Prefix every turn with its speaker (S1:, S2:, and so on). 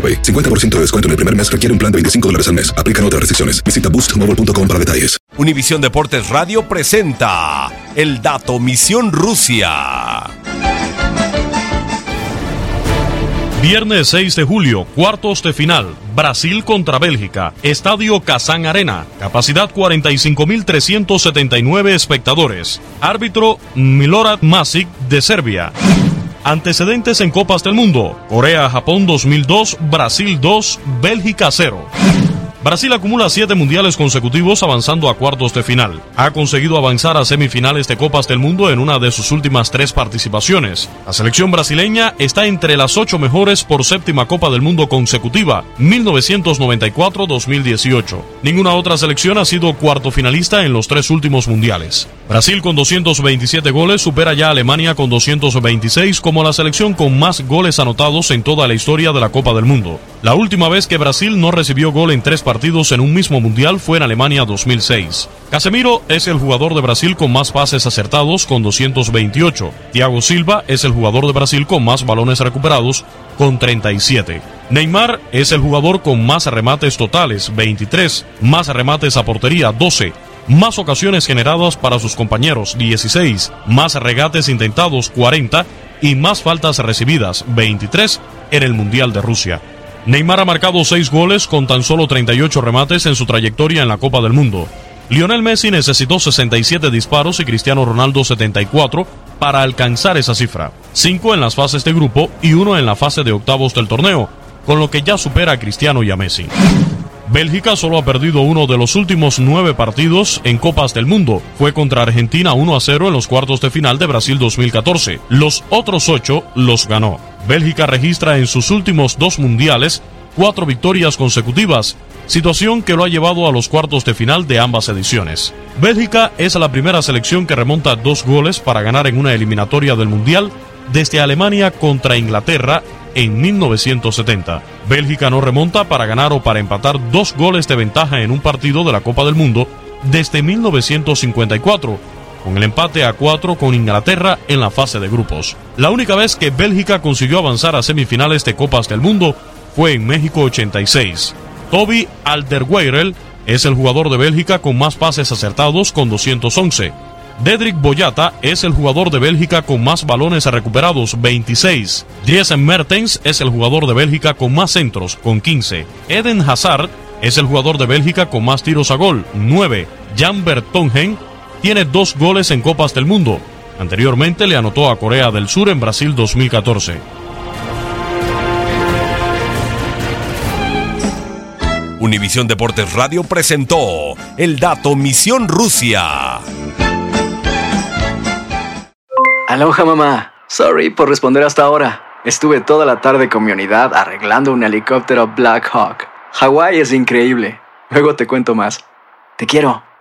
S1: AroPay. 50% de descuento en el primer mes requiere un plan de 25 dólares al mes. Aplican otras restricciones. Visita boostmobile.com para detalles.
S2: Univisión Deportes Radio presenta El Dato Misión Rusia.
S3: Viernes 6 de julio, cuartos de final. Brasil contra Bélgica. Estadio Kazán Arena. Capacidad 45.379 espectadores. Árbitro Milorad Masic de Serbia. Antecedentes en Copas del Mundo. Corea-Japón 2002, Brasil 2, Bélgica 0. Brasil acumula siete mundiales consecutivos avanzando a cuartos de final. Ha conseguido avanzar a semifinales de Copas del Mundo en una de sus últimas tres participaciones. La selección brasileña está entre las ocho mejores por séptima Copa del Mundo consecutiva, 1994-2018. Ninguna otra selección ha sido cuarto finalista en los tres últimos mundiales. Brasil con 227 goles supera ya a Alemania con 226 como la selección con más goles anotados en toda la historia de la Copa del Mundo. La última vez que Brasil no recibió gol en tres partidos en un mismo mundial fue en Alemania 2006. Casemiro es el jugador de Brasil con más pases acertados con 228. Thiago Silva es el jugador de Brasil con más balones recuperados con 37. Neymar es el jugador con más remates totales, 23, más remates a portería, 12, más ocasiones generadas para sus compañeros, 16, más regates intentados, 40, y más faltas recibidas, 23, en el Mundial de Rusia. Neymar ha marcado 6 goles con tan solo 38 remates en su trayectoria en la Copa del Mundo. Lionel Messi necesitó 67 disparos y Cristiano Ronaldo 74 para alcanzar esa cifra. 5 en las fases de grupo y 1 en la fase de octavos del torneo, con lo que ya supera a Cristiano y a Messi. Bélgica solo ha perdido uno de los últimos nueve partidos en Copas del Mundo. Fue contra Argentina 1 a 0 en los cuartos de final de Brasil 2014. Los otros ocho los ganó. Bélgica registra en sus últimos dos mundiales cuatro victorias consecutivas, situación que lo ha llevado a los cuartos de final de ambas ediciones. Bélgica es la primera selección que remonta dos goles para ganar en una eliminatoria del Mundial desde Alemania contra Inglaterra en 1970. Bélgica no remonta para ganar o para empatar dos goles de ventaja en un partido de la Copa del Mundo desde 1954, con el empate a cuatro con Inglaterra en la fase de grupos. La única vez que Bélgica consiguió avanzar a semifinales de Copas del Mundo fue en México 86. Toby Alderweireld es el jugador de Bélgica con más pases acertados con 211. Dedrick Boyata es el jugador de Bélgica con más balones recuperados, 26. Driesen Mertens es el jugador de Bélgica con más centros, con 15. Eden Hazard es el jugador de Bélgica con más tiros a gol, 9. Jan Bertongen tiene dos goles en Copas del Mundo. Anteriormente le anotó a Corea del Sur en Brasil 2014.
S2: Univisión Deportes Radio presentó el dato Misión Rusia.
S4: Aloha mamá. Sorry por responder hasta ahora. Estuve toda la tarde con mi unidad arreglando un helicóptero Black Hawk. Hawái es increíble. Luego te cuento más. Te quiero.